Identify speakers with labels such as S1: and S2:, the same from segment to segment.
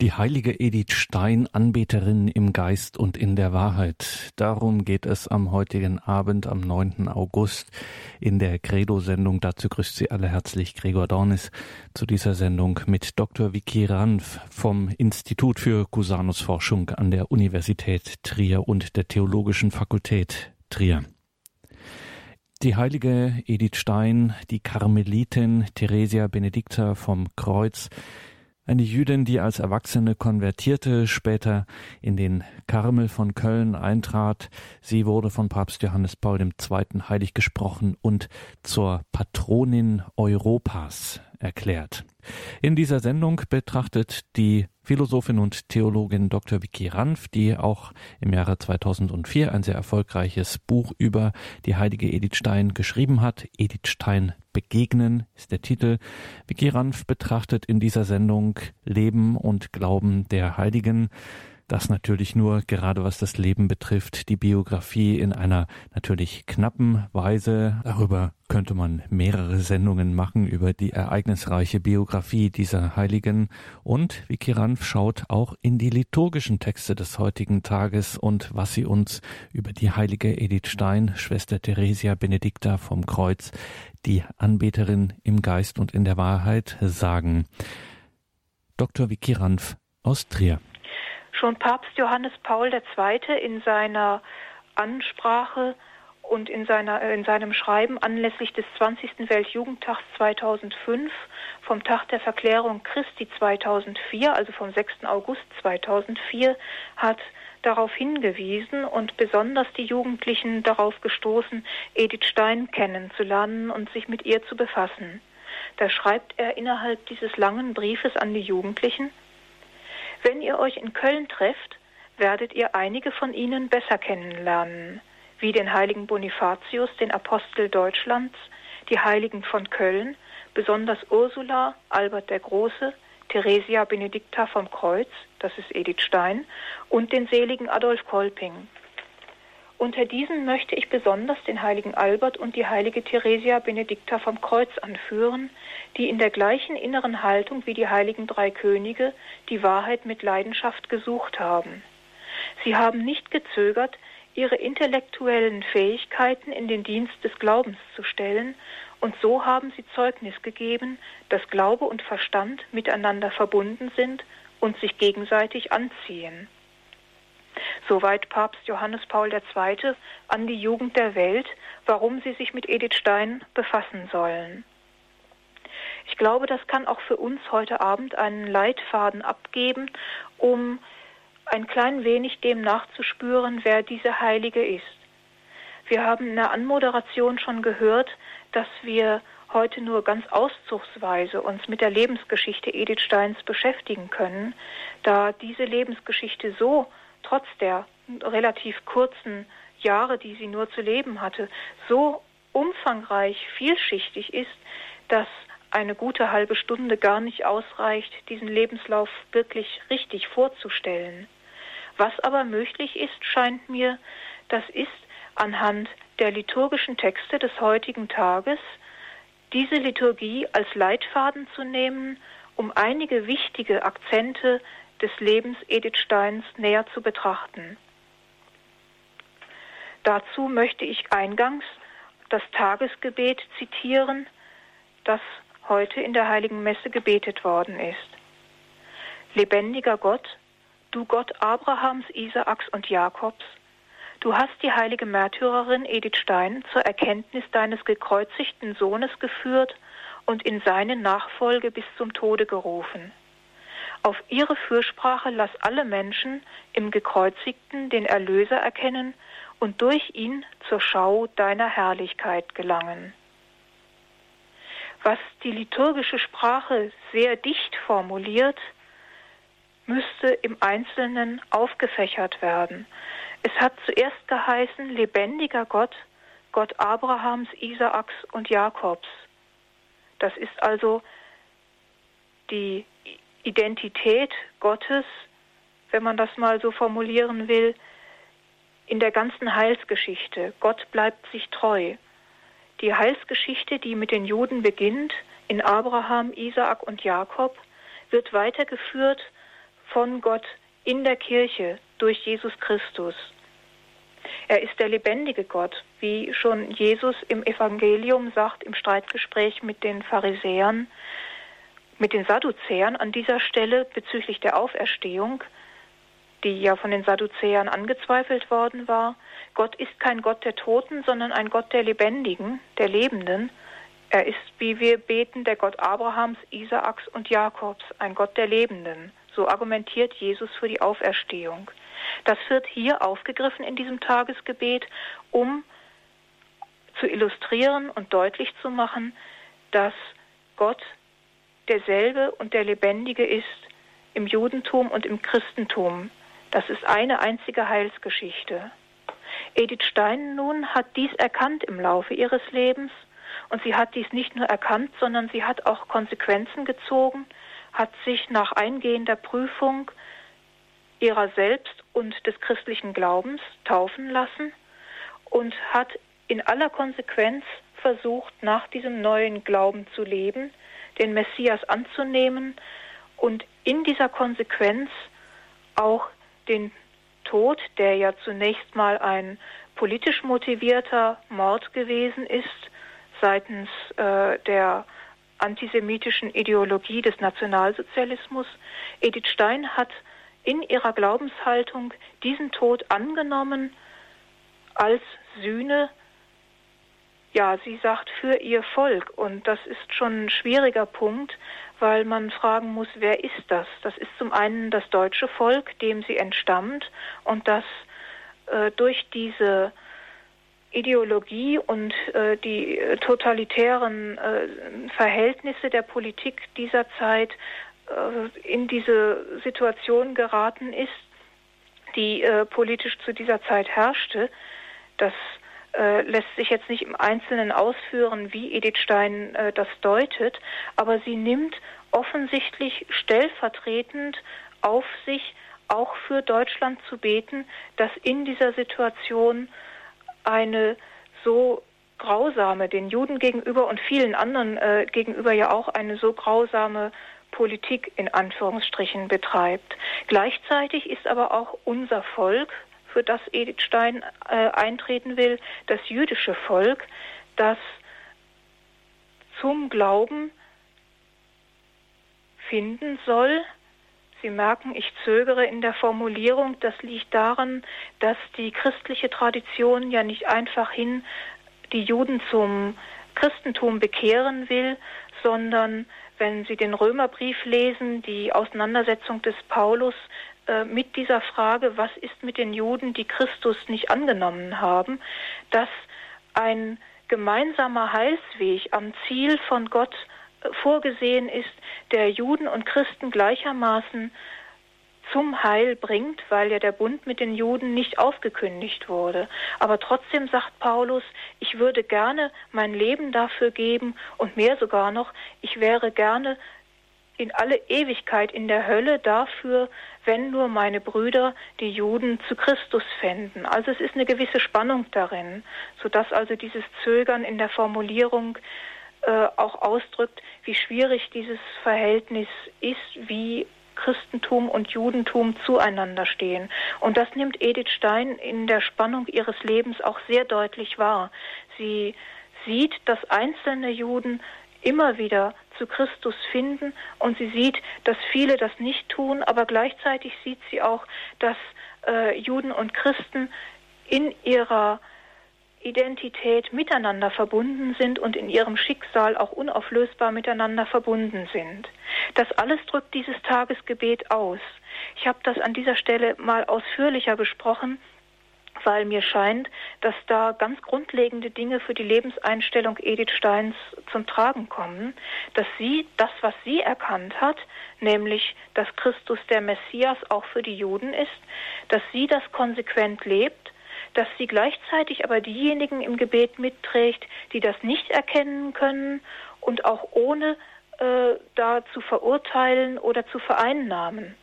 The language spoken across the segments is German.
S1: Die heilige Edith Stein, Anbeterin im Geist und in der Wahrheit. Darum geht es am heutigen Abend, am 9. August, in der Credo-Sendung. Dazu grüßt Sie alle herzlich Gregor Dornis zu dieser Sendung mit Dr. Vicky Ranf vom Institut für Cusanus-Forschung an der Universität Trier und der Theologischen Fakultät Trier. Die heilige Edith Stein, die Karmelitin Theresia Benedicta vom Kreuz, eine Jüdin, die als Erwachsene konvertierte, später in den Karmel von Köln eintrat. Sie wurde von Papst Johannes Paul II. heilig gesprochen und zur Patronin Europas erklärt. In dieser Sendung betrachtet die Philosophin und Theologin Dr. Vicky Ranf, die auch im Jahre 2004 ein sehr erfolgreiches Buch über die heilige Edith Stein geschrieben hat. Edith Stein begegnen ist der Titel. Vicky Ranf betrachtet in dieser Sendung Leben und Glauben der Heiligen. Das natürlich nur gerade was das Leben betrifft, die Biografie in einer natürlich knappen Weise. Darüber könnte man mehrere Sendungen machen über die ereignisreiche Biografie dieser Heiligen. Und Vicky Ranf schaut auch in die liturgischen Texte des heutigen Tages und was sie uns über die heilige Edith Stein, Schwester Theresia Benedicta vom Kreuz, die Anbeterin im Geist und in der Wahrheit sagen. Dr. Vicky Ranf aus Trier.
S2: Schon Papst Johannes Paul II. in seiner Ansprache und in, seiner, in seinem Schreiben anlässlich des 20. Weltjugendtags 2005 vom Tag der Verklärung Christi 2004, also vom 6. August 2004, hat darauf hingewiesen und besonders die Jugendlichen darauf gestoßen, Edith Stein kennenzulernen und sich mit ihr zu befassen. Da schreibt er innerhalb dieses langen Briefes an die Jugendlichen, wenn ihr euch in Köln trefft, werdet ihr einige von ihnen besser kennenlernen, wie den heiligen Bonifatius, den Apostel Deutschlands, die Heiligen von Köln, besonders Ursula, Albert der Große, Theresia Benedicta vom Kreuz, das ist Edith Stein, und den seligen Adolf Kolping. Unter diesen möchte ich besonders den heiligen Albert und die heilige Theresia Benedicta vom Kreuz anführen, die in der gleichen inneren Haltung wie die heiligen drei Könige die Wahrheit mit Leidenschaft gesucht haben. Sie haben nicht gezögert, ihre intellektuellen Fähigkeiten in den Dienst des Glaubens zu stellen, und so haben sie Zeugnis gegeben, dass Glaube und Verstand miteinander verbunden sind und sich gegenseitig anziehen. Soweit Papst Johannes Paul II. an die Jugend der Welt, warum sie sich mit Edith Stein befassen sollen. Ich glaube, das kann auch für uns heute Abend einen Leitfaden abgeben, um ein klein wenig dem nachzuspüren, wer diese Heilige ist. Wir haben in der Anmoderation schon gehört, dass wir heute nur ganz auszugsweise uns mit der Lebensgeschichte Edith Steins beschäftigen können, da diese Lebensgeschichte so trotz der relativ kurzen Jahre, die sie nur zu leben hatte, so umfangreich, vielschichtig ist, dass eine gute halbe Stunde gar nicht ausreicht, diesen Lebenslauf wirklich richtig vorzustellen. Was aber möglich ist, scheint mir, das ist anhand der liturgischen Texte des heutigen Tages diese Liturgie als Leitfaden zu nehmen, um einige wichtige Akzente des Lebens Edith Steins näher zu betrachten. Dazu möchte ich eingangs das Tagesgebet zitieren, das heute in der heiligen Messe gebetet worden ist. Lebendiger Gott, du Gott Abrahams, Isaaks und Jakobs, du hast die heilige Märtyrerin Edith Stein zur Erkenntnis deines gekreuzigten Sohnes geführt und in seine Nachfolge bis zum Tode gerufen. Auf ihre Fürsprache lass alle Menschen im Gekreuzigten den Erlöser erkennen und durch ihn zur Schau deiner Herrlichkeit gelangen. Was die liturgische Sprache sehr dicht formuliert, müsste im Einzelnen aufgefächert werden. Es hat zuerst geheißen, lebendiger Gott, Gott Abrahams, Isaaks und Jakobs. Das ist also die Identität Gottes, wenn man das mal so formulieren will, in der ganzen Heilsgeschichte. Gott bleibt sich treu. Die Heilsgeschichte, die mit den Juden beginnt, in Abraham, Isaak und Jakob, wird weitergeführt von Gott in der Kirche durch Jesus Christus. Er ist der lebendige Gott, wie schon Jesus im Evangelium sagt, im Streitgespräch mit den Pharisäern, mit den Sadduzäern an dieser Stelle bezüglich der Auferstehung, die ja von den Sadduzäern angezweifelt worden war. Gott ist kein Gott der Toten, sondern ein Gott der Lebendigen, der Lebenden. Er ist, wie wir beten, der Gott Abrahams, Isaaks und Jakobs, ein Gott der Lebenden. So argumentiert Jesus für die Auferstehung. Das wird hier aufgegriffen in diesem Tagesgebet, um zu illustrieren und deutlich zu machen, dass Gott derselbe und der Lebendige ist im Judentum und im Christentum. Das ist eine einzige Heilsgeschichte. Edith Stein nun hat dies erkannt im Laufe ihres Lebens und sie hat dies nicht nur erkannt, sondern sie hat auch Konsequenzen gezogen, hat sich nach eingehender Prüfung ihrer selbst und des christlichen Glaubens taufen lassen und hat in aller Konsequenz versucht, nach diesem neuen Glauben zu leben, den Messias anzunehmen und in dieser Konsequenz auch den Tod, der ja zunächst mal ein politisch motivierter Mord gewesen ist, seitens äh, der antisemitischen Ideologie des Nationalsozialismus. Edith Stein hat in ihrer Glaubenshaltung diesen Tod angenommen als Sühne ja, sie sagt für ihr Volk. Und das ist schon ein schwieriger Punkt, weil man fragen muss, wer ist das? Das ist zum einen das deutsche Volk, dem sie entstammt und das äh, durch diese Ideologie und äh, die totalitären äh, Verhältnisse der Politik dieser Zeit äh, in diese Situation geraten ist, die äh, politisch zu dieser Zeit herrschte. Das äh, lässt sich jetzt nicht im Einzelnen ausführen, wie Edith Stein äh, das deutet, aber sie nimmt offensichtlich stellvertretend auf sich, auch für Deutschland zu beten, dass in dieser Situation eine so grausame, den Juden gegenüber und vielen anderen äh, gegenüber ja auch eine so grausame Politik in Anführungsstrichen betreibt. Gleichzeitig ist aber auch unser Volk, für das Edith Stein äh, eintreten will, das jüdische Volk, das zum Glauben finden soll. Sie merken, ich zögere in der Formulierung. Das liegt daran, dass die christliche Tradition ja nicht einfach hin die Juden zum Christentum bekehren will, sondern wenn Sie den Römerbrief lesen, die Auseinandersetzung des Paulus mit dieser Frage, was ist mit den Juden, die Christus nicht angenommen haben, dass ein gemeinsamer Heilsweg am Ziel von Gott äh, vorgesehen ist, der Juden und Christen gleichermaßen zum Heil bringt, weil ja der Bund mit den Juden nicht aufgekündigt wurde. Aber trotzdem sagt Paulus, ich würde gerne mein Leben dafür geben und mehr sogar noch, ich wäre gerne in alle Ewigkeit in der Hölle dafür, wenn nur meine Brüder die Juden zu Christus fänden. Also es ist eine gewisse Spannung darin, sodass also dieses Zögern in der Formulierung äh, auch ausdrückt, wie schwierig dieses Verhältnis ist, wie Christentum und Judentum zueinander stehen. Und das nimmt Edith Stein in der Spannung ihres Lebens auch sehr deutlich wahr. Sie sieht, dass einzelne Juden immer wieder zu Christus finden und sie sieht, dass viele das nicht tun, aber gleichzeitig sieht sie auch, dass äh, Juden und Christen in ihrer Identität miteinander verbunden sind und in ihrem Schicksal auch unauflösbar miteinander verbunden sind. Das alles drückt dieses Tagesgebet aus. Ich habe das an dieser Stelle mal ausführlicher besprochen, weil mir scheint, dass da ganz grundlegende Dinge für die Lebenseinstellung Edith Steins zum Tragen kommen, dass sie das, was sie erkannt hat, nämlich, dass Christus der Messias auch für die Juden ist, dass sie das konsequent lebt, dass sie gleichzeitig aber diejenigen im Gebet mitträgt, die das nicht erkennen können und auch ohne äh, da zu verurteilen oder zu vereinnahmen.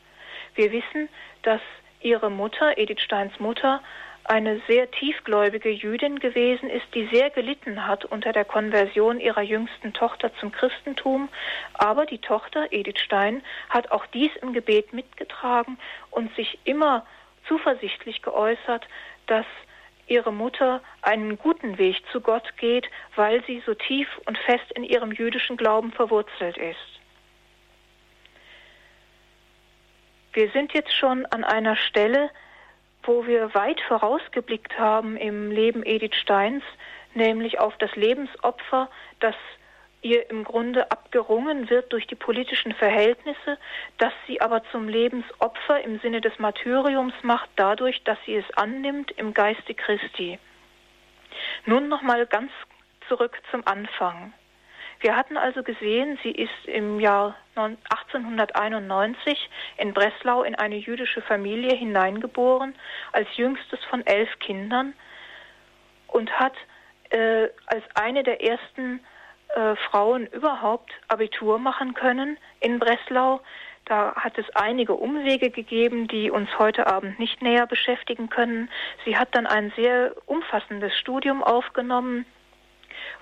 S2: Wir wissen, dass ihre Mutter, Edith Steins Mutter, eine sehr tiefgläubige Jüdin gewesen ist, die sehr gelitten hat unter der Konversion ihrer jüngsten Tochter zum Christentum. Aber die Tochter, Edith Stein, hat auch dies im Gebet mitgetragen und sich immer zuversichtlich geäußert, dass ihre Mutter einen guten Weg zu Gott geht, weil sie so tief und fest in ihrem jüdischen Glauben verwurzelt ist. Wir sind jetzt schon an einer Stelle, wo wir weit vorausgeblickt haben im Leben Edith Steins, nämlich auf das Lebensopfer, das ihr im Grunde abgerungen wird durch die politischen Verhältnisse, das sie aber zum Lebensopfer im Sinne des Martyriums macht, dadurch, dass sie es annimmt im Geiste Christi. Nun nochmal ganz zurück zum Anfang. Wir hatten also gesehen, sie ist im Jahr 1891 in Breslau in eine jüdische Familie hineingeboren, als jüngstes von elf Kindern und hat äh, als eine der ersten äh, Frauen überhaupt Abitur machen können in Breslau. Da hat es einige Umwege gegeben, die uns heute Abend nicht näher beschäftigen können. Sie hat dann ein sehr umfassendes Studium aufgenommen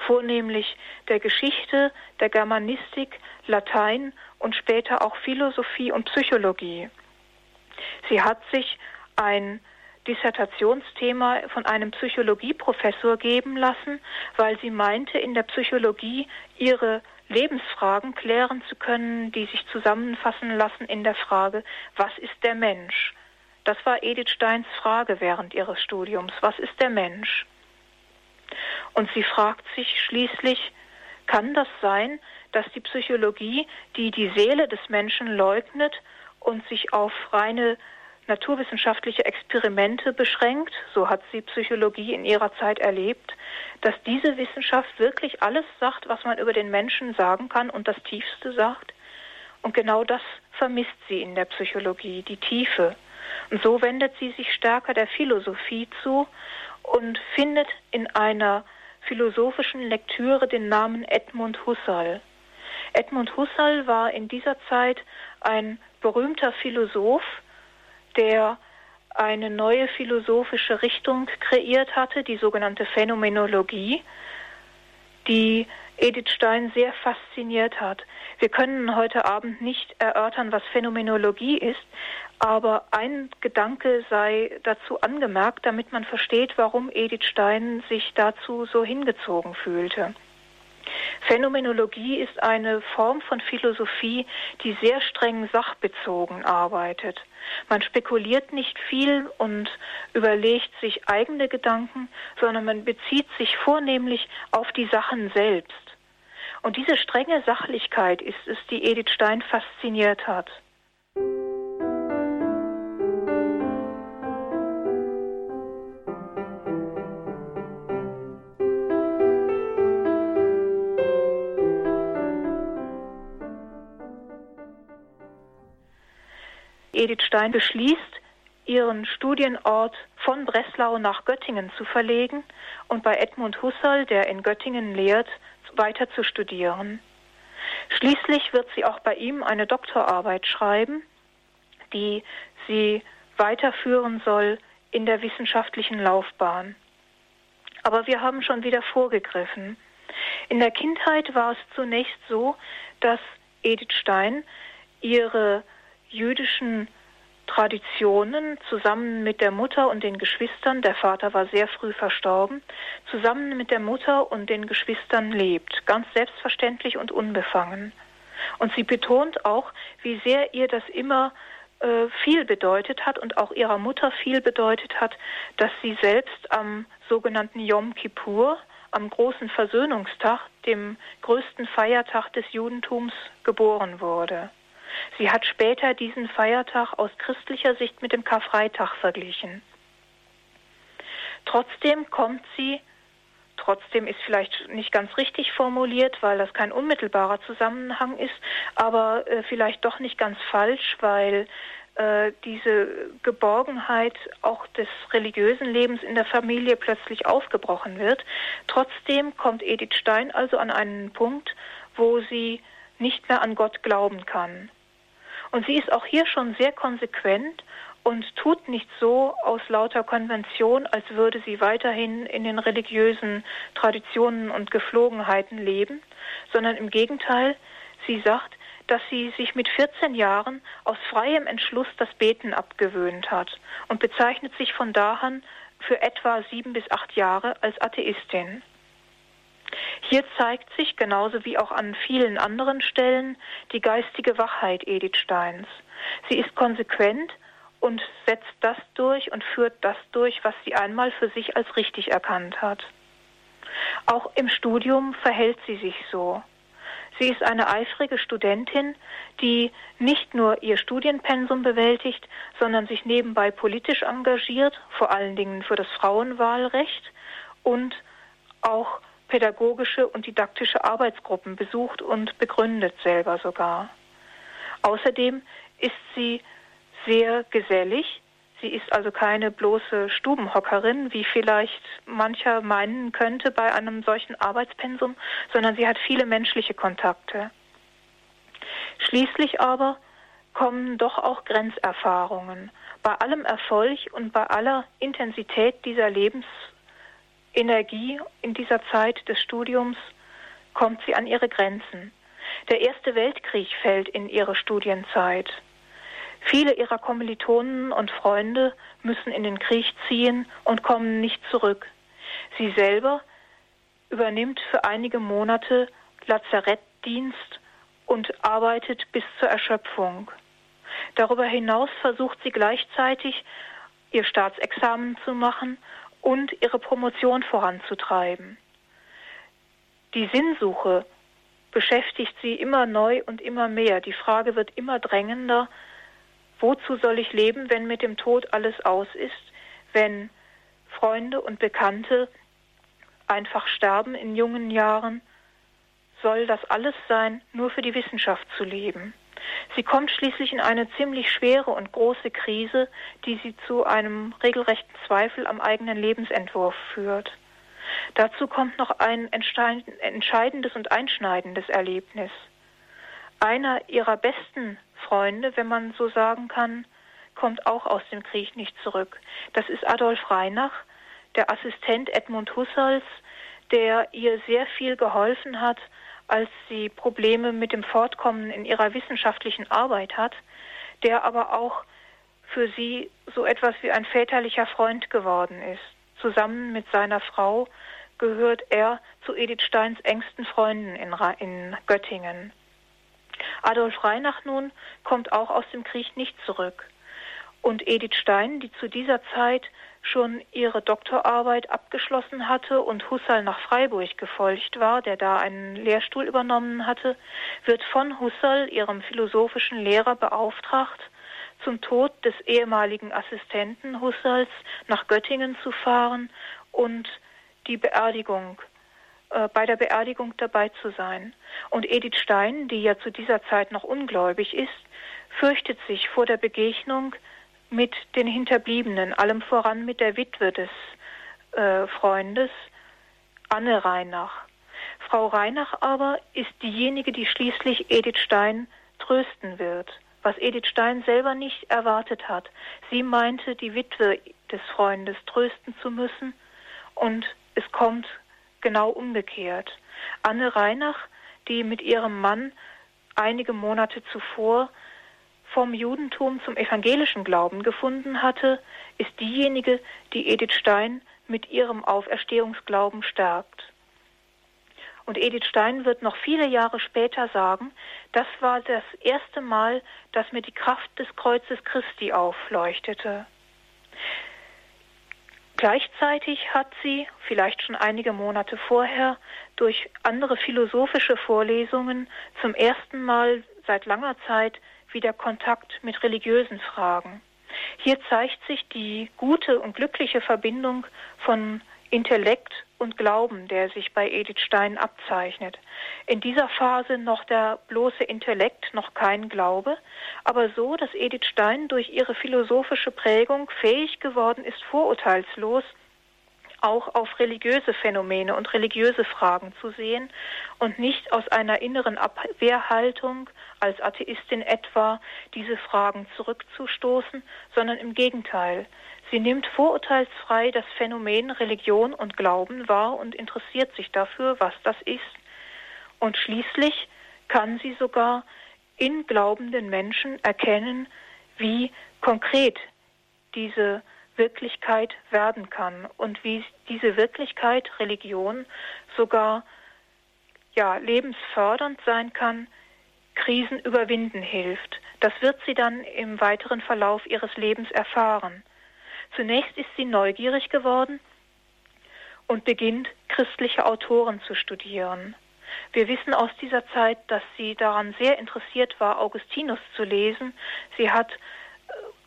S2: vornehmlich der Geschichte, der Germanistik, Latein und später auch Philosophie und Psychologie. Sie hat sich ein Dissertationsthema von einem Psychologieprofessor geben lassen, weil sie meinte, in der Psychologie ihre Lebensfragen klären zu können, die sich zusammenfassen lassen in der Frage, was ist der Mensch? Das war Edith Steins Frage während ihres Studiums. Was ist der Mensch? Und sie fragt sich schließlich, kann das sein, dass die Psychologie, die die Seele des Menschen leugnet und sich auf reine naturwissenschaftliche Experimente beschränkt, so hat sie Psychologie in ihrer Zeit erlebt, dass diese Wissenschaft wirklich alles sagt, was man über den Menschen sagen kann und das Tiefste sagt. Und genau das vermisst sie in der Psychologie, die Tiefe. Und so wendet sie sich stärker der Philosophie zu und findet in einer philosophischen Lektüre den Namen Edmund Husserl. Edmund Husserl war in dieser Zeit ein berühmter Philosoph, der eine neue philosophische Richtung kreiert hatte, die sogenannte Phänomenologie, die Edith Stein sehr fasziniert hat. Wir können heute Abend nicht erörtern, was Phänomenologie ist, aber ein Gedanke sei dazu angemerkt, damit man versteht, warum Edith Stein sich dazu so hingezogen fühlte. Phänomenologie ist eine Form von Philosophie, die sehr streng sachbezogen arbeitet. Man spekuliert nicht viel und überlegt sich eigene Gedanken, sondern man bezieht sich vornehmlich auf die Sachen selbst. Und diese strenge Sachlichkeit ist es, die Edith Stein fasziniert hat. Edith Stein beschließt, ihren Studienort von Breslau nach Göttingen zu verlegen und bei Edmund Husserl, der in Göttingen lehrt, weiter zu studieren. Schließlich wird sie auch bei ihm eine Doktorarbeit schreiben, die sie weiterführen soll in der wissenschaftlichen Laufbahn. Aber wir haben schon wieder vorgegriffen. In der Kindheit war es zunächst so, dass Edith Stein ihre jüdischen Traditionen zusammen mit der Mutter und den Geschwistern, der Vater war sehr früh verstorben, zusammen mit der Mutter und den Geschwistern lebt, ganz selbstverständlich und unbefangen. Und sie betont auch, wie sehr ihr das immer äh, viel bedeutet hat und auch ihrer Mutter viel bedeutet hat, dass sie selbst am sogenannten Yom Kippur, am großen Versöhnungstag, dem größten Feiertag des Judentums, geboren wurde. Sie hat später diesen Feiertag aus christlicher Sicht mit dem Karfreitag verglichen. Trotzdem kommt sie, trotzdem ist vielleicht nicht ganz richtig formuliert, weil das kein unmittelbarer Zusammenhang ist, aber äh, vielleicht doch nicht ganz falsch, weil äh, diese Geborgenheit auch des religiösen Lebens in der Familie plötzlich aufgebrochen wird. Trotzdem kommt Edith Stein also an einen Punkt, wo sie nicht mehr an Gott glauben kann. Und sie ist auch hier schon sehr konsequent und tut nicht so aus lauter Konvention, als würde sie weiterhin in den religiösen Traditionen und Geflogenheiten leben, sondern im Gegenteil, sie sagt, dass sie sich mit 14 Jahren aus freiem Entschluss das Beten abgewöhnt hat und bezeichnet sich von da an für etwa sieben bis acht Jahre als Atheistin. Hier zeigt sich, genauso wie auch an vielen anderen Stellen, die geistige Wachheit Edith Steins. Sie ist konsequent und setzt das durch und führt das durch, was sie einmal für sich als richtig erkannt hat. Auch im Studium verhält sie sich so. Sie ist eine eifrige Studentin, die nicht nur ihr Studienpensum bewältigt, sondern sich nebenbei politisch engagiert, vor allen Dingen für das Frauenwahlrecht und auch pädagogische und didaktische Arbeitsgruppen besucht und begründet selber sogar. Außerdem ist sie sehr gesellig. Sie ist also keine bloße Stubenhockerin, wie vielleicht mancher meinen könnte bei einem solchen Arbeitspensum, sondern sie hat viele menschliche Kontakte. Schließlich aber kommen doch auch Grenzerfahrungen. Bei allem Erfolg und bei aller Intensität dieser Lebensenergie in dieser Zeit des Studiums kommt sie an ihre Grenzen. Der Erste Weltkrieg fällt in ihre Studienzeit. Viele ihrer Kommilitonen und Freunde müssen in den Krieg ziehen und kommen nicht zurück. Sie selber übernimmt für einige Monate Lazarettdienst und arbeitet bis zur Erschöpfung. Darüber hinaus versucht sie gleichzeitig, ihr Staatsexamen zu machen und ihre Promotion voranzutreiben. Die Sinnsuche beschäftigt sie immer neu und immer mehr. Die Frage wird immer drängender, Wozu soll ich leben, wenn mit dem Tod alles aus ist, wenn Freunde und Bekannte einfach sterben in jungen Jahren? Soll das alles sein, nur für die Wissenschaft zu leben? Sie kommt schließlich in eine ziemlich schwere und große Krise, die sie zu einem regelrechten Zweifel am eigenen Lebensentwurf führt. Dazu kommt noch ein entscheidendes und einschneidendes Erlebnis. Einer ihrer besten Freunde, wenn man so sagen kann, kommt auch aus dem Krieg nicht zurück. Das ist Adolf Reinach, der Assistent Edmund Husserls, der ihr sehr viel geholfen hat, als sie Probleme mit dem Fortkommen in ihrer wissenschaftlichen Arbeit hat, der aber auch für sie so etwas wie ein väterlicher Freund geworden ist. Zusammen mit seiner Frau gehört er zu Edith Steins engsten Freunden in, in Göttingen. Adolf Reinach nun kommt auch aus dem Krieg nicht zurück. Und Edith Stein, die zu dieser Zeit schon ihre Doktorarbeit abgeschlossen hatte und Husserl nach Freiburg gefolgt war, der da einen Lehrstuhl übernommen hatte, wird von Husserl, ihrem philosophischen Lehrer, beauftragt, zum Tod des ehemaligen Assistenten Husserls nach Göttingen zu fahren und die Beerdigung äh, bei der Beerdigung dabei zu sein. Und Edith Stein, die ja zu dieser Zeit noch ungläubig ist, fürchtet sich vor der Begegnung mit den Hinterbliebenen, allem voran mit der Witwe des äh, Freundes, Anne Reinach. Frau Reinach aber ist diejenige, die schließlich Edith Stein trösten wird, was Edith Stein selber nicht erwartet hat. Sie meinte, die Witwe des Freundes trösten zu müssen und es kommt genau umgekehrt. Anne Reinach, die mit ihrem Mann einige Monate zuvor vom Judentum zum evangelischen Glauben gefunden hatte, ist diejenige, die Edith Stein mit ihrem Auferstehungsglauben stärkt. Und Edith Stein wird noch viele Jahre später sagen, das war das erste Mal, dass mir die Kraft des Kreuzes Christi aufleuchtete. Gleichzeitig hat sie, vielleicht schon einige Monate vorher, durch andere philosophische Vorlesungen zum ersten Mal seit langer Zeit wieder Kontakt mit religiösen Fragen. Hier zeigt sich die gute und glückliche Verbindung von Intellekt und Glauben, der sich bei Edith Stein abzeichnet. In dieser Phase noch der bloße Intellekt, noch kein Glaube, aber so, dass Edith Stein durch ihre philosophische Prägung fähig geworden ist, vorurteilslos auch auf religiöse Phänomene und religiöse Fragen zu sehen und nicht aus einer inneren Abwehrhaltung als Atheistin etwa diese Fragen zurückzustoßen, sondern im Gegenteil. Sie nimmt vorurteilsfrei das Phänomen Religion und Glauben wahr und interessiert sich dafür, was das ist. Und schließlich kann sie sogar in glaubenden Menschen erkennen, wie konkret diese Wirklichkeit werden kann und wie diese Wirklichkeit Religion sogar ja lebensfördernd sein kann, Krisen überwinden hilft. Das wird sie dann im weiteren Verlauf ihres Lebens erfahren. Zunächst ist sie neugierig geworden und beginnt christliche Autoren zu studieren. Wir wissen aus dieser Zeit, dass sie daran sehr interessiert war, Augustinus zu lesen. Sie hat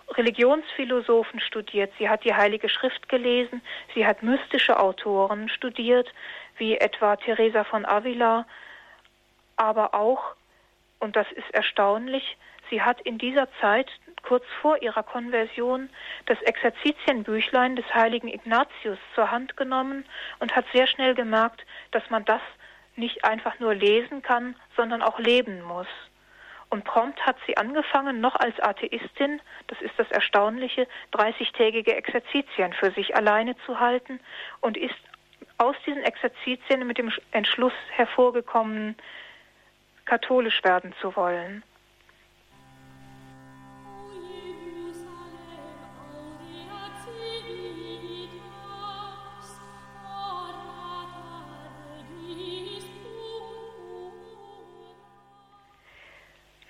S2: Religionsphilosophen studiert, sie hat die Heilige Schrift gelesen, sie hat mystische Autoren studiert, wie etwa Teresa von Avila, aber auch, und das ist erstaunlich, sie hat in dieser Zeit, kurz vor ihrer Konversion, das Exerzitienbüchlein des heiligen Ignatius zur Hand genommen und hat sehr schnell gemerkt, dass man das nicht einfach nur lesen kann, sondern auch leben muss. Und prompt hat sie angefangen, noch als Atheistin, das ist das Erstaunliche, 30-tägige Exerzitien für sich alleine zu halten und ist aus diesen Exerzitien mit dem Entschluss hervorgekommen, katholisch werden zu wollen.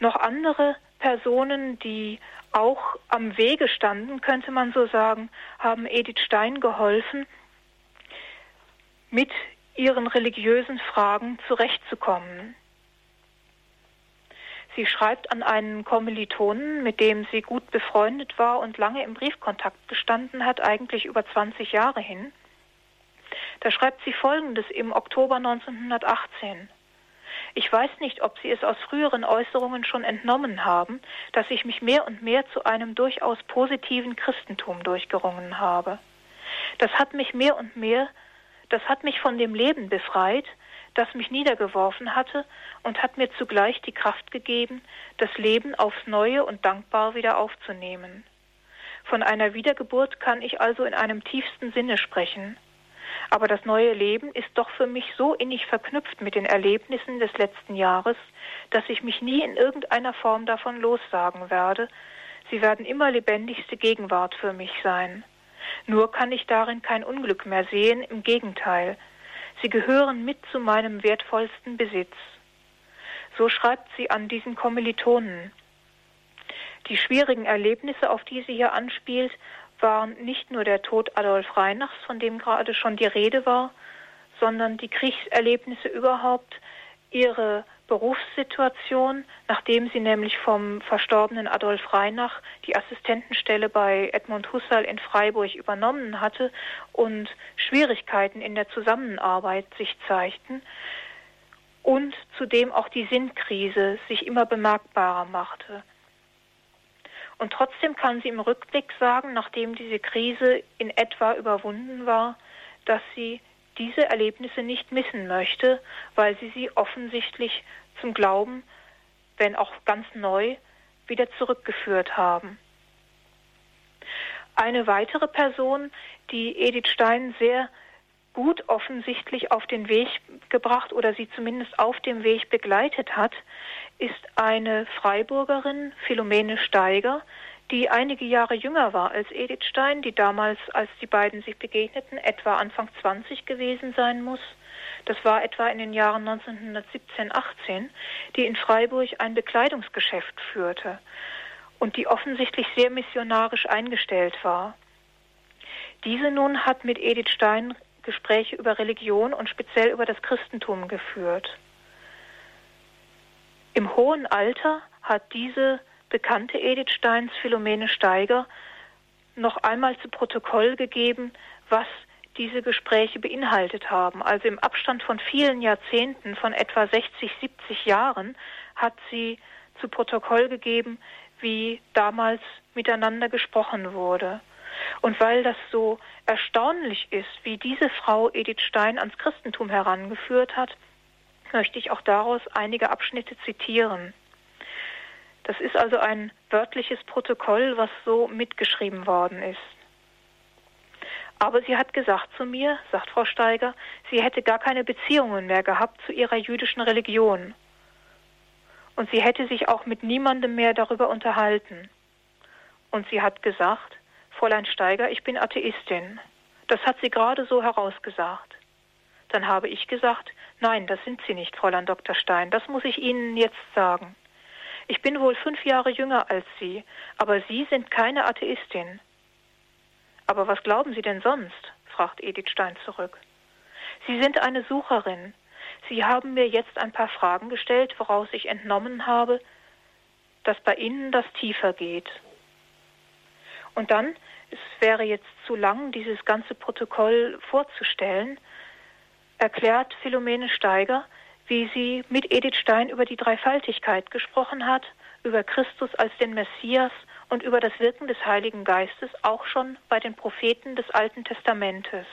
S2: Noch andere Personen, die auch am Wege standen, könnte man so sagen, haben Edith Stein geholfen, mit ihren religiösen Fragen zurechtzukommen. Sie schreibt an einen Kommilitonen, mit dem sie gut befreundet war und lange im Briefkontakt gestanden hat, eigentlich über 20 Jahre hin. Da schreibt sie Folgendes im Oktober 1918. Ich weiß nicht, ob Sie es aus früheren Äußerungen schon entnommen haben, dass ich mich mehr und mehr zu einem durchaus positiven Christentum durchgerungen habe. Das hat mich mehr und mehr, das hat mich von dem Leben befreit, das mich niedergeworfen hatte und hat mir zugleich die Kraft gegeben, das Leben aufs Neue und dankbar wieder aufzunehmen. Von einer Wiedergeburt kann ich also in einem tiefsten Sinne sprechen. Aber das neue Leben ist doch für mich so innig verknüpft mit den Erlebnissen des letzten Jahres, dass ich mich nie in irgendeiner Form davon lossagen werde. Sie werden immer lebendigste Gegenwart für mich sein. Nur kann ich darin kein Unglück mehr sehen, im Gegenteil. Sie gehören mit zu meinem wertvollsten Besitz. So schreibt sie an diesen Kommilitonen. Die schwierigen Erlebnisse, auf die sie hier anspielt, waren nicht nur der Tod Adolf Reinachs, von dem gerade schon die Rede war, sondern die Kriegserlebnisse überhaupt, ihre Berufssituation, nachdem sie nämlich vom verstorbenen Adolf Reinach die Assistentenstelle bei Edmund Husserl in Freiburg übernommen hatte und Schwierigkeiten in der Zusammenarbeit sich zeigten und zudem auch die Sinnkrise sich immer bemerkbarer machte. Und trotzdem kann sie im Rückblick sagen, nachdem diese Krise in etwa überwunden war, dass sie diese Erlebnisse nicht missen möchte, weil sie sie offensichtlich zum Glauben, wenn auch ganz neu, wieder zurückgeführt haben. Eine weitere Person, die Edith Stein sehr gut offensichtlich auf den Weg gebracht oder sie zumindest auf dem Weg begleitet hat, ist eine Freiburgerin, Philomene Steiger, die einige Jahre jünger war als Edith Stein, die damals, als die beiden sich begegneten, etwa Anfang 20 gewesen sein muss. Das war etwa in den Jahren 1917, 18, die in Freiburg ein Bekleidungsgeschäft führte und die offensichtlich sehr missionarisch eingestellt war. Diese nun hat mit Edith Stein Gespräche über Religion und speziell über das Christentum geführt. Im hohen Alter hat diese bekannte Edith Steins Philomene Steiger noch einmal zu Protokoll gegeben, was diese Gespräche beinhaltet haben. Also im Abstand von vielen Jahrzehnten, von etwa 60, 70 Jahren, hat sie zu Protokoll gegeben, wie damals miteinander gesprochen wurde. Und weil das so erstaunlich ist, wie diese Frau Edith Stein ans Christentum herangeführt hat, möchte ich auch daraus einige Abschnitte zitieren. Das ist also ein wörtliches Protokoll, was so mitgeschrieben worden ist. Aber sie hat gesagt zu mir, sagt Frau Steiger, sie hätte gar keine Beziehungen mehr gehabt zu ihrer jüdischen Religion. Und sie hätte sich auch mit niemandem mehr darüber unterhalten. Und sie hat gesagt, Fräulein Steiger, ich bin Atheistin. Das hat sie gerade so herausgesagt. Dann habe ich gesagt, nein, das sind Sie nicht, Fräulein Dr. Stein, das muss ich Ihnen jetzt sagen. Ich bin wohl fünf Jahre jünger als Sie, aber Sie sind keine Atheistin. Aber was glauben Sie denn sonst? fragt Edith Stein zurück. Sie sind eine Sucherin. Sie haben mir jetzt ein paar Fragen gestellt, woraus ich entnommen habe, dass bei Ihnen das tiefer geht. Und dann, es wäre jetzt zu lang, dieses ganze Protokoll vorzustellen, erklärt Philomene Steiger, wie sie mit Edith Stein über die Dreifaltigkeit gesprochen hat, über Christus als den Messias und über das Wirken des Heiligen Geistes auch schon bei den Propheten des Alten Testamentes.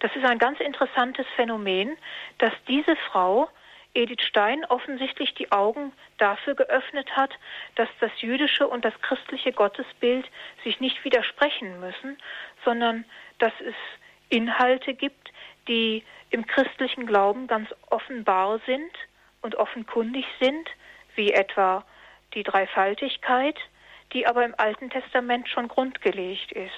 S2: Das ist ein ganz interessantes Phänomen, dass diese Frau Edith Stein offensichtlich die Augen dafür geöffnet hat, dass das jüdische und das christliche Gottesbild sich nicht widersprechen müssen, sondern dass es Inhalte gibt, die im christlichen Glauben ganz offenbar sind und offenkundig sind, wie etwa die Dreifaltigkeit, die aber im Alten Testament schon grundgelegt ist.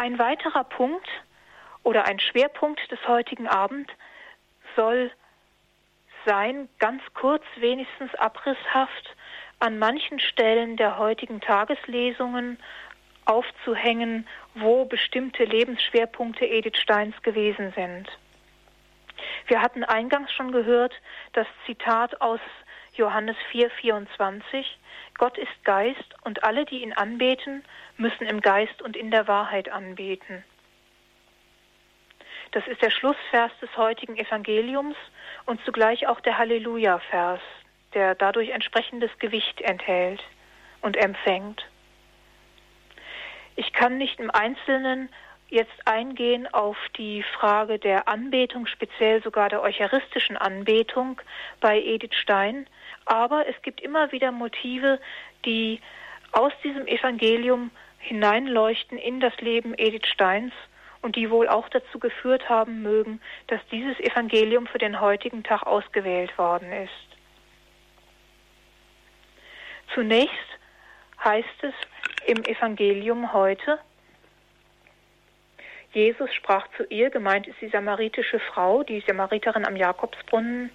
S2: Ein weiterer Punkt oder ein Schwerpunkt des heutigen Abends soll sein, ganz kurz wenigstens abrisshaft an manchen Stellen der heutigen Tageslesungen aufzuhängen, wo bestimmte Lebensschwerpunkte Edith Steins gewesen sind. Wir hatten eingangs schon gehört das Zitat aus Johannes 4:24 Gott ist Geist und alle, die ihn anbeten, müssen im Geist und in der Wahrheit anbeten. Das ist der Schlussvers des heutigen Evangeliums und zugleich auch der Halleluja-Vers, der dadurch entsprechendes Gewicht enthält und empfängt. Ich kann nicht im Einzelnen jetzt eingehen auf die Frage der Anbetung, speziell sogar der eucharistischen Anbetung bei Edith Stein, aber es gibt immer wieder Motive, die aus diesem Evangelium hineinleuchten in das Leben Edith Steins und die wohl auch dazu geführt haben mögen, dass dieses Evangelium für den heutigen Tag ausgewählt worden ist. Zunächst heißt es im Evangelium heute. Jesus sprach zu ihr, gemeint ist die samaritische Frau, die Samariterin am Jakobsbrunnen,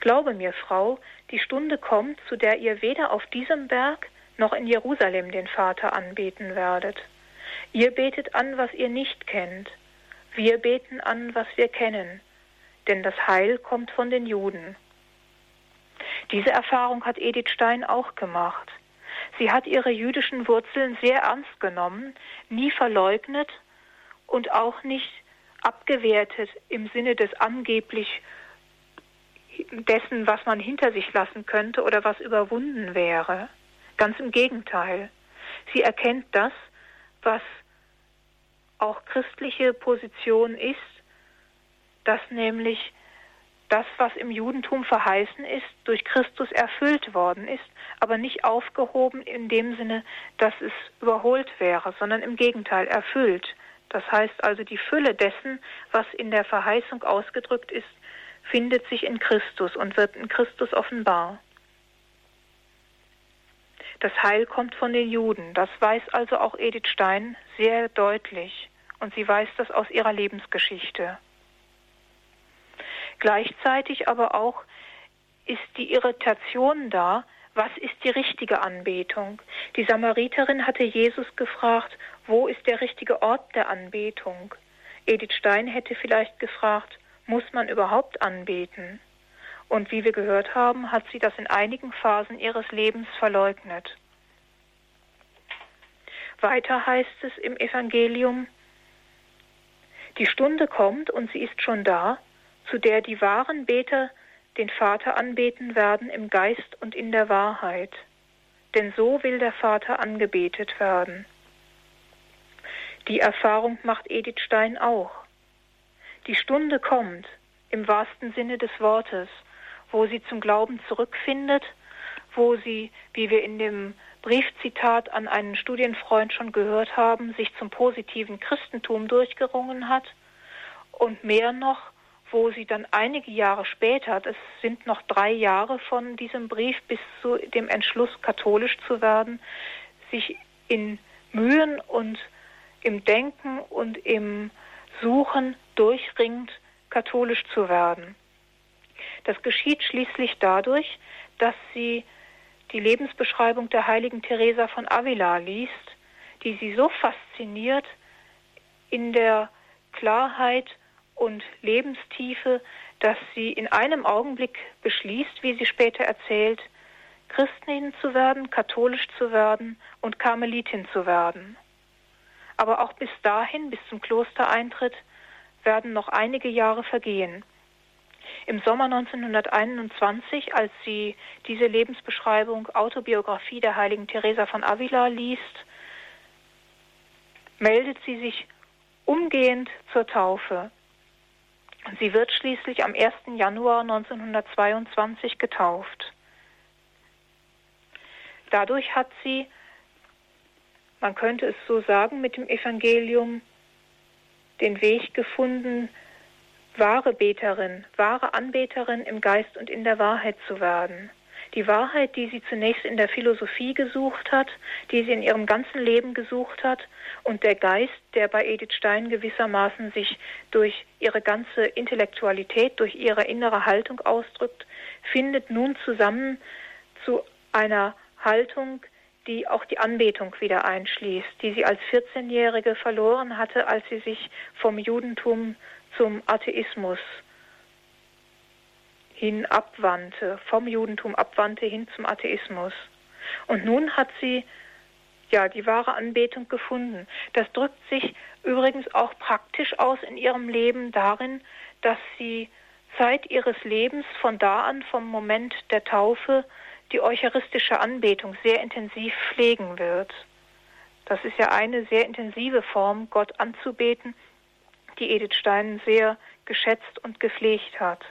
S2: Glaube mir, Frau, die Stunde kommt, zu der ihr weder auf diesem Berg noch in Jerusalem den Vater anbeten werdet. Ihr betet an, was ihr nicht kennt. Wir beten an, was wir kennen. Denn das Heil kommt von den Juden. Diese Erfahrung hat Edith Stein auch gemacht. Sie hat ihre jüdischen Wurzeln sehr ernst genommen, nie verleugnet und auch nicht abgewertet im Sinne des angeblich dessen, was man hinter sich lassen könnte oder was überwunden wäre. Ganz im Gegenteil. Sie erkennt das, was auch christliche Position ist, dass nämlich das, was im Judentum verheißen ist, durch Christus erfüllt worden ist, aber nicht aufgehoben in dem Sinne, dass es überholt wäre, sondern im Gegenteil erfüllt. Das heißt also, die Fülle dessen, was in der Verheißung ausgedrückt ist, findet sich in Christus und wird in Christus offenbar. Das Heil kommt von den Juden. Das weiß also auch Edith Stein sehr deutlich. Und sie weiß das aus ihrer Lebensgeschichte. Gleichzeitig aber auch ist die Irritation da, was ist die richtige Anbetung? Die Samariterin hatte Jesus gefragt, wo ist der richtige Ort der Anbetung? Edith Stein hätte vielleicht gefragt, muss man überhaupt anbeten? Und wie wir gehört haben, hat sie das in einigen Phasen ihres Lebens verleugnet. Weiter heißt es im Evangelium, Die Stunde kommt und sie ist schon da, zu der die wahren Beter den Vater anbeten werden im Geist und in der Wahrheit. Denn so will der Vater angebetet werden. Die Erfahrung macht Edith Stein auch. Die Stunde kommt, im wahrsten Sinne des Wortes, wo sie zum Glauben zurückfindet, wo sie, wie wir in dem Briefzitat an einen Studienfreund schon gehört haben, sich zum positiven Christentum durchgerungen hat und mehr noch, wo sie dann einige Jahre später, das sind noch drei Jahre von diesem Brief bis zu dem Entschluss, katholisch zu werden, sich in Mühen und im Denken und im Suchen durchringt, katholisch zu werden. Das geschieht schließlich dadurch, dass sie die Lebensbeschreibung der heiligen Teresa von Avila liest, die sie so fasziniert in der Klarheit und Lebenstiefe, dass sie in einem Augenblick beschließt, wie sie später erzählt, Christin zu werden, katholisch zu werden und Karmelitin zu werden. Aber auch bis dahin, bis zum Klostereintritt, werden noch einige Jahre vergehen. Im Sommer 1921, als sie diese Lebensbeschreibung Autobiografie der heiligen Teresa von Avila liest, meldet sie sich umgehend zur Taufe. Sie wird schließlich am 1. Januar 1922 getauft. Dadurch hat sie, man könnte es so sagen, mit dem Evangelium den Weg gefunden, wahre Beterin, wahre Anbeterin im Geist und in der Wahrheit zu werden. Die Wahrheit, die sie zunächst in der Philosophie gesucht hat, die sie in ihrem ganzen Leben gesucht hat, und der Geist, der bei Edith Stein gewissermaßen sich durch ihre ganze Intellektualität, durch ihre innere Haltung ausdrückt, findet nun zusammen zu einer Haltung, die auch die Anbetung wieder einschließt, die sie als 14-Jährige verloren hatte, als sie sich vom Judentum zum Atheismus hin abwandte, vom Judentum abwandte hin zum Atheismus. Und nun hat sie ja die wahre Anbetung gefunden. Das drückt sich übrigens auch praktisch aus in ihrem Leben darin, dass sie Zeit ihres Lebens von da an, vom Moment der Taufe, die eucharistische Anbetung sehr intensiv pflegen wird. Das ist ja eine sehr intensive Form, Gott anzubeten, die Edith Stein sehr geschätzt und gepflegt hat.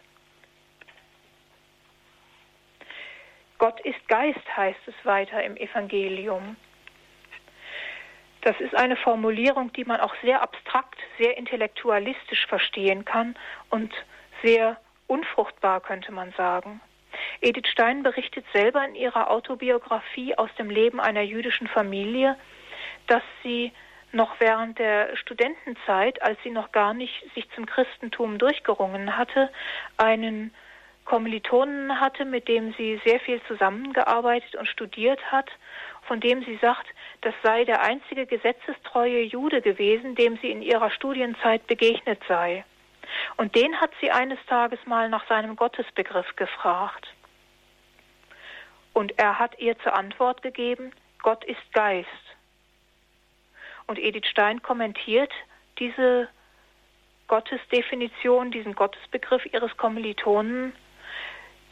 S2: Gott ist Geist, heißt es weiter im Evangelium. Das ist eine Formulierung, die man auch sehr abstrakt, sehr intellektualistisch verstehen kann und sehr unfruchtbar, könnte man sagen. Edith Stein berichtet selber in ihrer Autobiografie aus dem Leben einer jüdischen Familie, dass sie noch während der Studentenzeit, als sie noch gar nicht sich zum Christentum durchgerungen hatte, einen Kommilitonen hatte, mit dem sie sehr viel zusammengearbeitet und studiert hat, von dem sie sagt, das sei der einzige gesetzestreue Jude gewesen, dem sie in ihrer Studienzeit begegnet sei. Und den hat sie eines Tages mal nach seinem Gottesbegriff gefragt. Und er hat ihr zur Antwort gegeben, Gott ist Geist. Und Edith Stein kommentiert diese Gottesdefinition, diesen Gottesbegriff ihres Kommilitonen.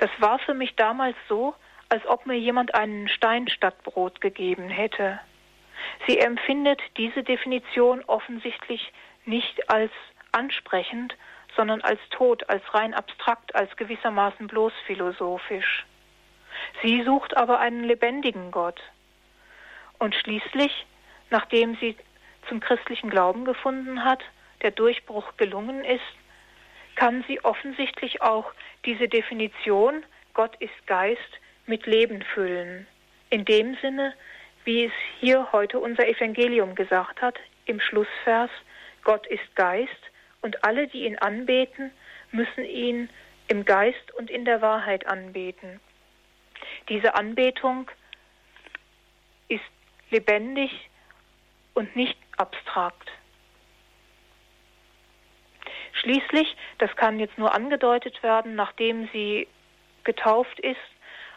S2: Das war für mich damals so, als ob mir jemand einen Stein statt Brot gegeben hätte. Sie empfindet diese Definition offensichtlich nicht als ansprechend, sondern als tot, als rein abstrakt, als gewissermaßen bloß philosophisch. Sie sucht aber einen lebendigen Gott. Und schließlich nachdem sie zum christlichen Glauben gefunden hat, der Durchbruch gelungen ist, kann sie offensichtlich auch diese Definition Gott ist Geist mit Leben füllen. In dem Sinne, wie es hier heute unser Evangelium gesagt hat, im Schlussvers, Gott ist Geist und alle, die ihn anbeten, müssen ihn im Geist und in der Wahrheit anbeten. Diese Anbetung ist lebendig, und nicht abstrakt. Schließlich, das kann jetzt nur angedeutet werden, nachdem sie getauft ist,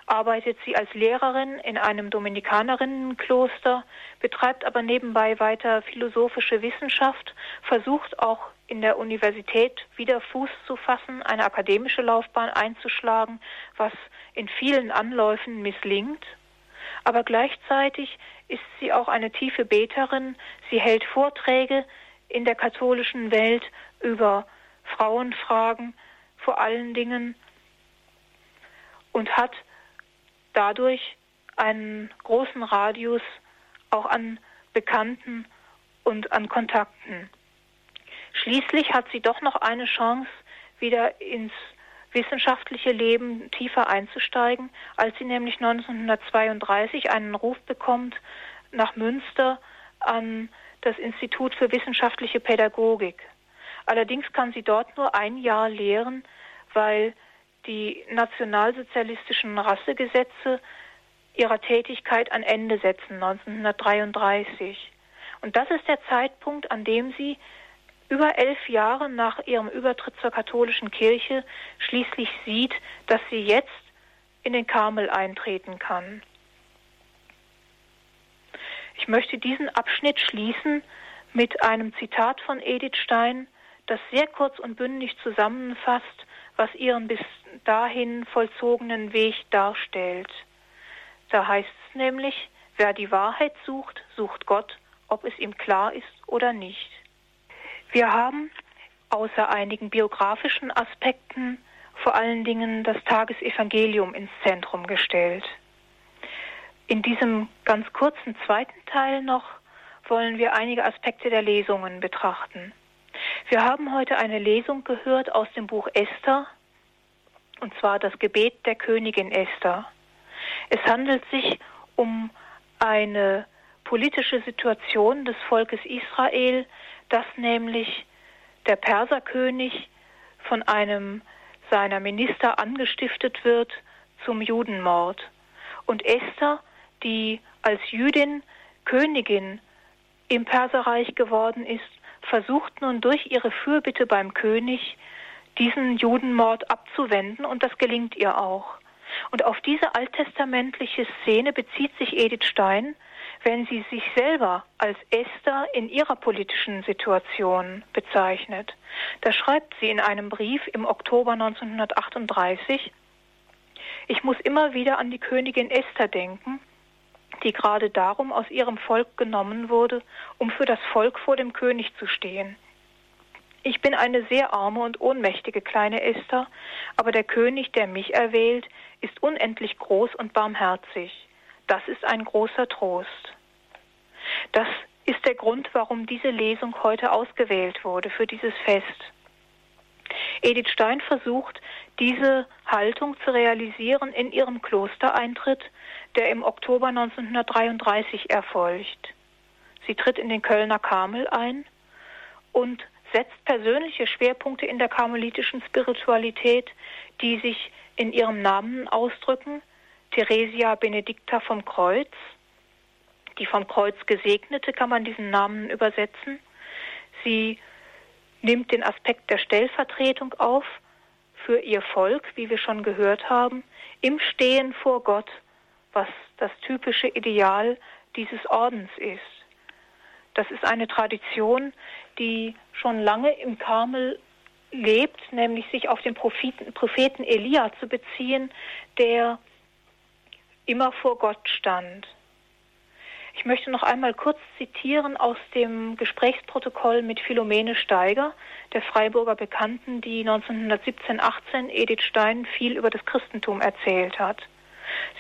S2: arbeitet sie als Lehrerin in einem Dominikanerinnenkloster, betreibt aber nebenbei weiter philosophische Wissenschaft, versucht auch in der Universität wieder Fuß zu fassen, eine akademische Laufbahn einzuschlagen, was in vielen Anläufen misslingt. Aber gleichzeitig ist sie auch eine tiefe Beterin. Sie hält Vorträge in der katholischen Welt über Frauenfragen vor allen Dingen und hat dadurch einen großen Radius auch an Bekannten und an Kontakten. Schließlich hat sie doch noch eine Chance, wieder ins wissenschaftliche Leben tiefer einzusteigen, als sie nämlich 1932 einen Ruf bekommt nach Münster an das Institut für wissenschaftliche Pädagogik. Allerdings kann sie dort nur ein Jahr lehren, weil die nationalsozialistischen Rassegesetze ihrer Tätigkeit ein Ende setzen 1933. Und das ist der Zeitpunkt, an dem sie über elf Jahre nach ihrem Übertritt zur katholischen Kirche schließlich sieht, dass sie jetzt in den Karmel eintreten kann. Ich möchte diesen Abschnitt schließen mit einem Zitat von Edith Stein, das sehr kurz und bündig zusammenfasst, was ihren bis dahin vollzogenen Weg darstellt. Da heißt es nämlich, wer die Wahrheit sucht, sucht Gott, ob es ihm klar ist oder nicht. Wir haben außer einigen biografischen Aspekten vor allen Dingen das Tagesevangelium ins Zentrum gestellt. In diesem ganz kurzen zweiten Teil noch wollen wir einige Aspekte der Lesungen betrachten. Wir haben heute eine Lesung gehört aus dem Buch Esther, und zwar das Gebet der Königin Esther. Es handelt sich um eine politische Situation des Volkes Israel, das nämlich der Perserkönig von einem seiner Minister angestiftet wird zum Judenmord. Und Esther, die als Jüdin Königin im Perserreich geworden ist, versucht nun durch ihre Fürbitte beim König diesen Judenmord abzuwenden und das gelingt ihr auch. Und auf diese alttestamentliche Szene bezieht sich Edith Stein, wenn sie sich selber als Esther in ihrer politischen Situation bezeichnet. Da schreibt sie in einem Brief im Oktober 1938, ich muss immer wieder an die Königin Esther denken, die gerade darum aus ihrem Volk genommen wurde, um für das Volk vor dem König zu stehen. Ich bin eine sehr arme und ohnmächtige kleine Esther, aber der König, der mich erwählt, ist unendlich groß und barmherzig. Das ist ein großer Trost. Das ist der Grund, warum diese Lesung heute ausgewählt wurde für dieses Fest. Edith Stein versucht, diese Haltung zu realisieren in ihrem Klostereintritt, der im Oktober 1933 erfolgt. Sie tritt in den Kölner Karmel ein und setzt persönliche Schwerpunkte in der karmelitischen Spiritualität, die sich in ihrem Namen ausdrücken, Theresia Benedicta vom Kreuz, die vom Kreuz gesegnete kann man diesen Namen übersetzen. Sie nimmt den Aspekt der Stellvertretung auf für ihr Volk, wie wir schon gehört haben, im Stehen vor Gott, was das typische Ideal dieses Ordens ist. Das ist eine Tradition, die schon lange im Karmel lebt, nämlich sich auf den Propheten, Propheten Elia zu beziehen, der immer vor Gott stand. Ich möchte noch einmal kurz zitieren aus dem Gesprächsprotokoll mit Philomene Steiger, der Freiburger Bekannten, die 1917-18 Edith Stein viel über das Christentum erzählt hat.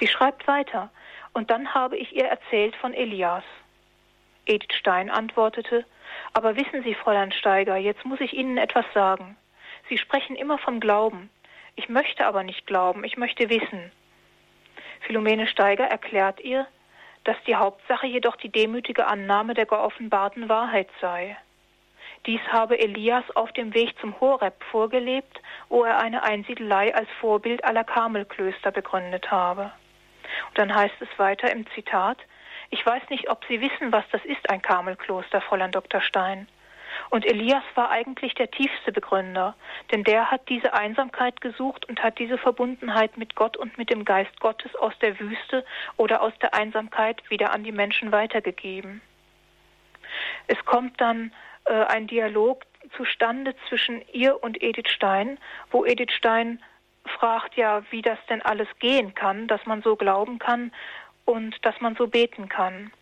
S2: Sie schreibt weiter, und dann habe ich ihr erzählt von Elias. Edith Stein antwortete, aber wissen Sie, Fräulein Steiger, jetzt muss ich Ihnen etwas sagen. Sie sprechen immer vom Glauben. Ich möchte aber nicht glauben, ich möchte wissen. Philomene Steiger erklärt ihr, dass die Hauptsache jedoch die demütige Annahme der geoffenbarten Wahrheit sei. Dies habe Elias auf dem Weg zum Horeb vorgelebt, wo er eine Einsiedelei als Vorbild aller Karmelklöster begründet habe. Und dann heißt es weiter im Zitat, ich weiß nicht, ob Sie wissen, was das ist, ein Karmelkloster, Fräulein Dr. Stein. Und Elias war eigentlich der tiefste Begründer, denn der hat diese Einsamkeit gesucht und hat diese Verbundenheit mit Gott und mit dem Geist Gottes aus der Wüste oder aus der Einsamkeit wieder an die Menschen weitergegeben. Es kommt dann äh, ein Dialog zustande zwischen ihr und Edith Stein, wo Edith Stein fragt ja, wie das denn alles gehen kann, dass man so glauben kann und dass man so beten kann.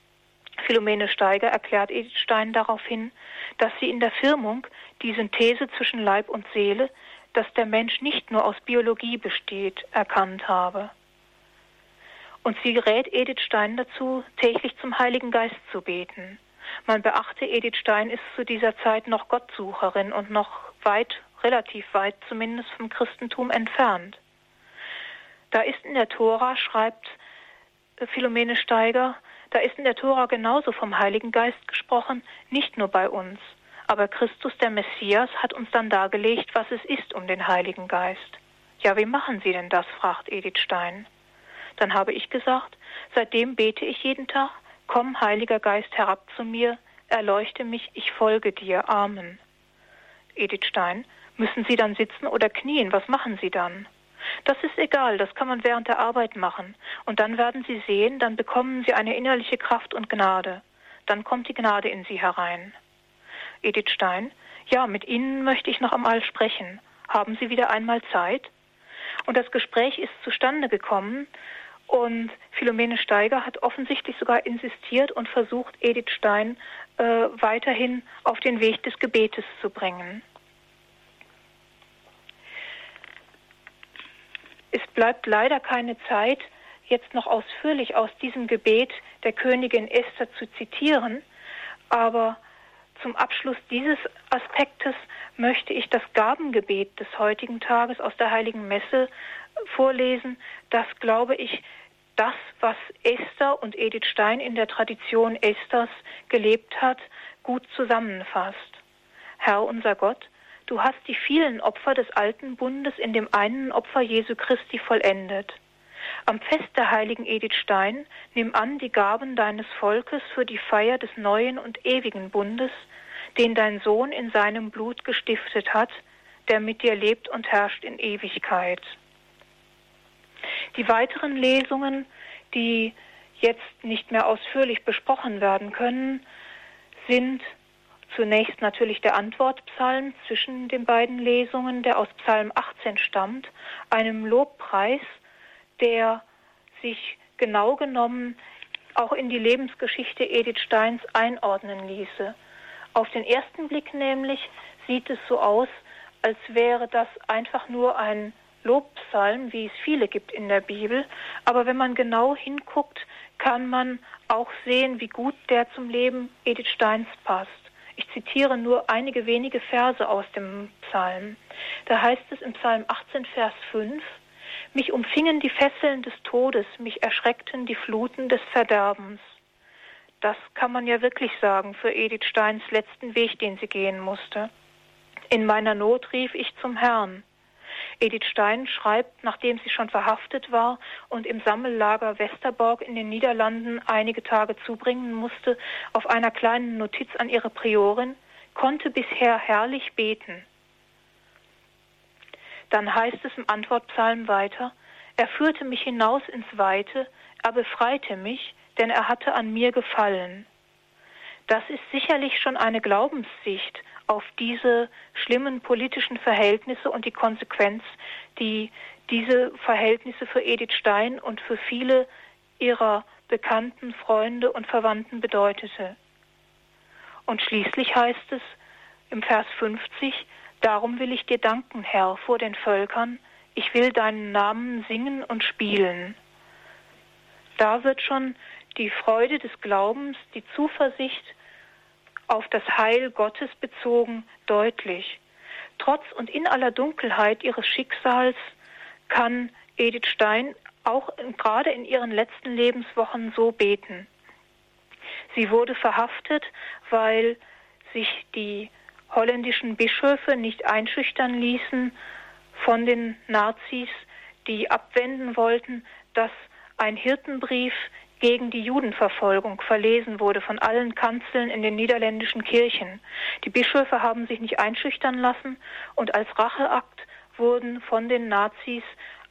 S2: Philomene Steiger erklärt Edith Stein daraufhin, dass sie in der Firmung die Synthese zwischen Leib und Seele, dass der Mensch nicht nur aus Biologie besteht, erkannt habe. Und sie rät Edith Stein dazu, täglich zum Heiligen Geist zu beten. Man beachte, Edith Stein ist zu dieser Zeit noch Gottsucherin und noch weit, relativ weit zumindest vom Christentum entfernt. Da ist in der Tora, schreibt Philomene Steiger, da ist in der Tora genauso vom Heiligen Geist gesprochen, nicht nur bei uns. Aber Christus, der Messias, hat uns dann dargelegt, was es ist um den Heiligen Geist. Ja, wie machen Sie denn das? fragt Edith Stein. Dann habe ich gesagt, seitdem bete ich jeden Tag, komm, Heiliger Geist, herab zu mir, erleuchte mich, ich folge dir. Amen. Edith Stein, müssen Sie dann sitzen oder knien? Was machen Sie dann? Das ist egal, das kann man während der Arbeit machen. Und dann werden Sie sehen, dann bekommen Sie eine innerliche Kraft und Gnade. Dann kommt die Gnade in Sie herein. Edith Stein, ja, mit Ihnen möchte ich noch einmal sprechen. Haben Sie wieder einmal Zeit? Und das Gespräch ist zustande gekommen und Philomene Steiger hat offensichtlich sogar insistiert und versucht, Edith Stein äh, weiterhin auf den Weg des Gebetes zu bringen. Es bleibt leider keine Zeit, jetzt noch ausführlich aus diesem Gebet der Königin Esther zu zitieren, aber zum Abschluss dieses Aspektes möchte ich das Gabengebet des heutigen Tages aus der Heiligen Messe vorlesen, das, glaube ich, das, was Esther und Edith Stein in der Tradition Esthers gelebt hat, gut zusammenfasst. Herr unser Gott, Du hast die vielen Opfer des alten Bundes in dem einen Opfer Jesu Christi vollendet. Am Fest der heiligen Edith Stein nimm an die Gaben deines Volkes für die Feier des neuen und ewigen Bundes, den dein Sohn in seinem Blut gestiftet hat, der mit dir lebt und herrscht in Ewigkeit. Die weiteren Lesungen, die jetzt nicht mehr ausführlich besprochen werden können, sind Zunächst natürlich der Antwortpsalm zwischen den beiden Lesungen, der aus Psalm 18 stammt, einem Lobpreis, der sich genau genommen auch in die Lebensgeschichte Edith Steins einordnen ließe. Auf den ersten Blick nämlich sieht es so aus, als wäre das einfach nur ein Lobpsalm, wie es viele gibt in der Bibel. Aber wenn man genau hinguckt, kann man auch sehen, wie gut der zum Leben Edith Steins passt. Ich zitiere nur einige wenige Verse aus dem Psalm. Da heißt es im Psalm 18, Vers 5, Mich umfingen die Fesseln des Todes, mich erschreckten die Fluten des Verderbens. Das kann man ja wirklich sagen für Edith Steins letzten Weg, den sie gehen musste. In meiner Not rief ich zum Herrn. Edith Stein schreibt, nachdem sie schon verhaftet war und im Sammellager Westerborg in den Niederlanden einige Tage zubringen musste, auf einer kleinen Notiz an ihre Priorin, konnte bisher herrlich beten. Dann heißt es im Antwortpsalm weiter, er führte mich hinaus ins Weite, er befreite mich, denn er hatte an mir gefallen. Das ist sicherlich schon eine Glaubenssicht auf diese schlimmen politischen Verhältnisse und die Konsequenz, die diese Verhältnisse für Edith Stein und für viele ihrer Bekannten, Freunde und Verwandten bedeutete. Und schließlich heißt es im Vers 50, Darum will ich dir danken, Herr, vor den Völkern, ich will deinen Namen singen und spielen. Da wird schon die Freude des Glaubens, die Zuversicht, auf das Heil Gottes bezogen deutlich. Trotz und in aller Dunkelheit ihres Schicksals kann Edith Stein auch gerade in ihren letzten Lebenswochen so beten. Sie wurde verhaftet, weil sich die holländischen Bischöfe nicht einschüchtern ließen von den Nazis, die abwenden wollten, dass ein Hirtenbrief gegen die Judenverfolgung verlesen wurde von allen Kanzeln in den niederländischen Kirchen. Die Bischöfe haben sich nicht einschüchtern lassen und als Racheakt wurden von den Nazis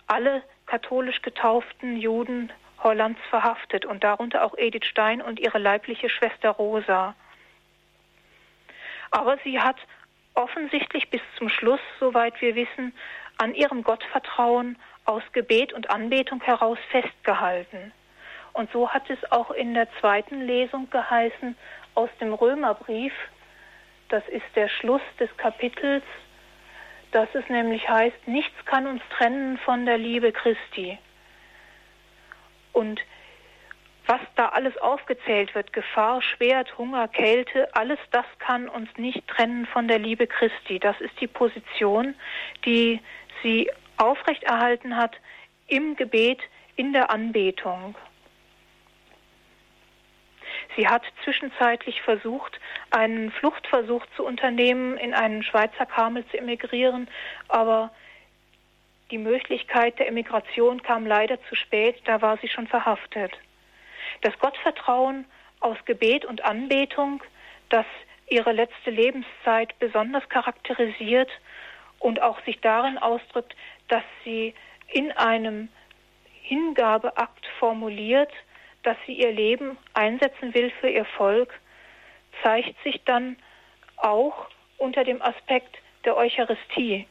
S2: alle katholisch getauften Juden Hollands verhaftet und darunter auch Edith Stein und ihre leibliche Schwester Rosa. Aber sie hat offensichtlich bis zum Schluss, soweit wir wissen, an ihrem Gottvertrauen aus Gebet und Anbetung heraus festgehalten. Und so hat es auch in der zweiten Lesung geheißen aus dem Römerbrief, das ist der Schluss des Kapitels, dass es nämlich heißt, nichts kann uns trennen von der Liebe Christi. Und was da alles aufgezählt wird, Gefahr, Schwert, Hunger, Kälte, alles das kann uns nicht trennen von der Liebe Christi. Das ist die Position, die sie aufrechterhalten hat im Gebet, in der Anbetung. Sie hat zwischenzeitlich versucht, einen Fluchtversuch zu unternehmen, in einen Schweizer Kamel zu emigrieren, aber die Möglichkeit der Emigration kam leider zu spät, da war sie schon verhaftet. Das Gottvertrauen aus Gebet und Anbetung, das ihre letzte Lebenszeit besonders charakterisiert und auch sich darin ausdrückt, dass sie in einem Hingabeakt formuliert, dass sie ihr Leben einsetzen will für ihr Volk, zeigt sich dann auch unter dem Aspekt der Eucharistie.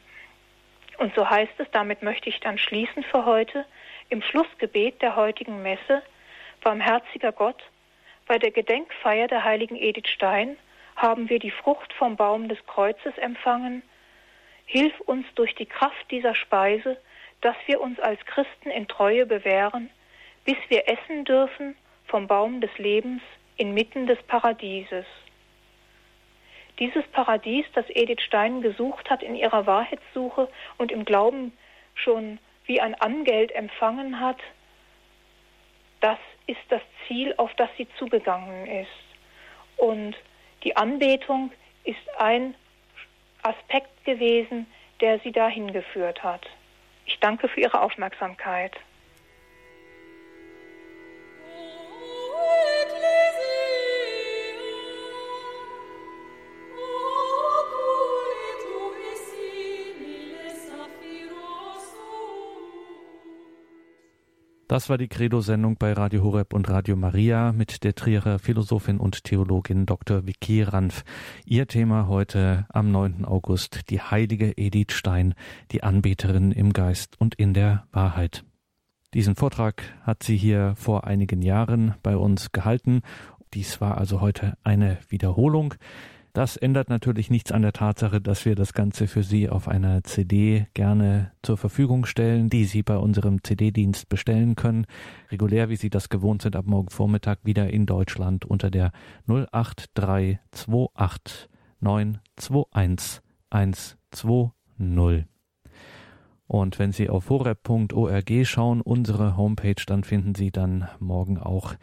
S2: Und so heißt es, damit möchte ich dann schließen für heute, im Schlussgebet der heutigen Messe, Barmherziger Gott, bei der Gedenkfeier der heiligen Edith Stein haben wir die Frucht vom Baum des Kreuzes empfangen. Hilf uns durch die Kraft dieser Speise, dass wir uns als Christen in Treue bewähren, bis wir essen dürfen vom Baum des Lebens inmitten des Paradieses. Dieses Paradies, das Edith Stein gesucht hat in ihrer Wahrheitssuche und im Glauben schon wie ein Angeld empfangen hat, das ist das Ziel, auf das sie zugegangen ist. Und die Anbetung ist ein Aspekt gewesen, der sie dahin geführt hat. Ich danke für Ihre Aufmerksamkeit.
S1: Das war die Credo-Sendung bei Radio Horeb und Radio Maria mit der Trierer Philosophin und Theologin Dr. Vicky Ranf. Ihr Thema heute am 9. August, die heilige Edith Stein, die Anbeterin im Geist und in der Wahrheit. Diesen Vortrag hat sie hier vor einigen Jahren bei uns gehalten. Dies war also heute eine Wiederholung. Das ändert natürlich nichts an der Tatsache, dass wir das Ganze für Sie auf einer CD gerne zur Verfügung stellen, die Sie bei unserem CD-Dienst bestellen können. Regulär, wie Sie das gewohnt sind, ab morgen Vormittag wieder in Deutschland unter der 08328 921 120. Und wenn Sie auf horeb.org schauen, unsere Homepage, dann finden Sie dann morgen auch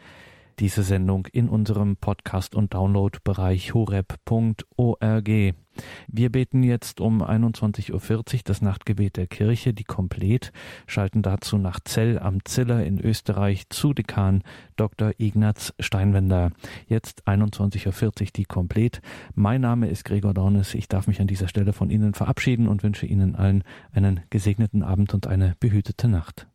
S1: diese Sendung in unserem Podcast- und Downloadbereich horeb.org. Wir beten jetzt um 21.40 Uhr das Nachtgebet der Kirche, die Komplett, schalten dazu nach Zell am Ziller in Österreich zu Dekan Dr. Ignaz Steinwender. Jetzt 21.40 Uhr die Komplett. Mein Name ist Gregor Dornes. Ich darf mich an dieser Stelle von Ihnen verabschieden und wünsche Ihnen allen einen gesegneten Abend und eine behütete Nacht.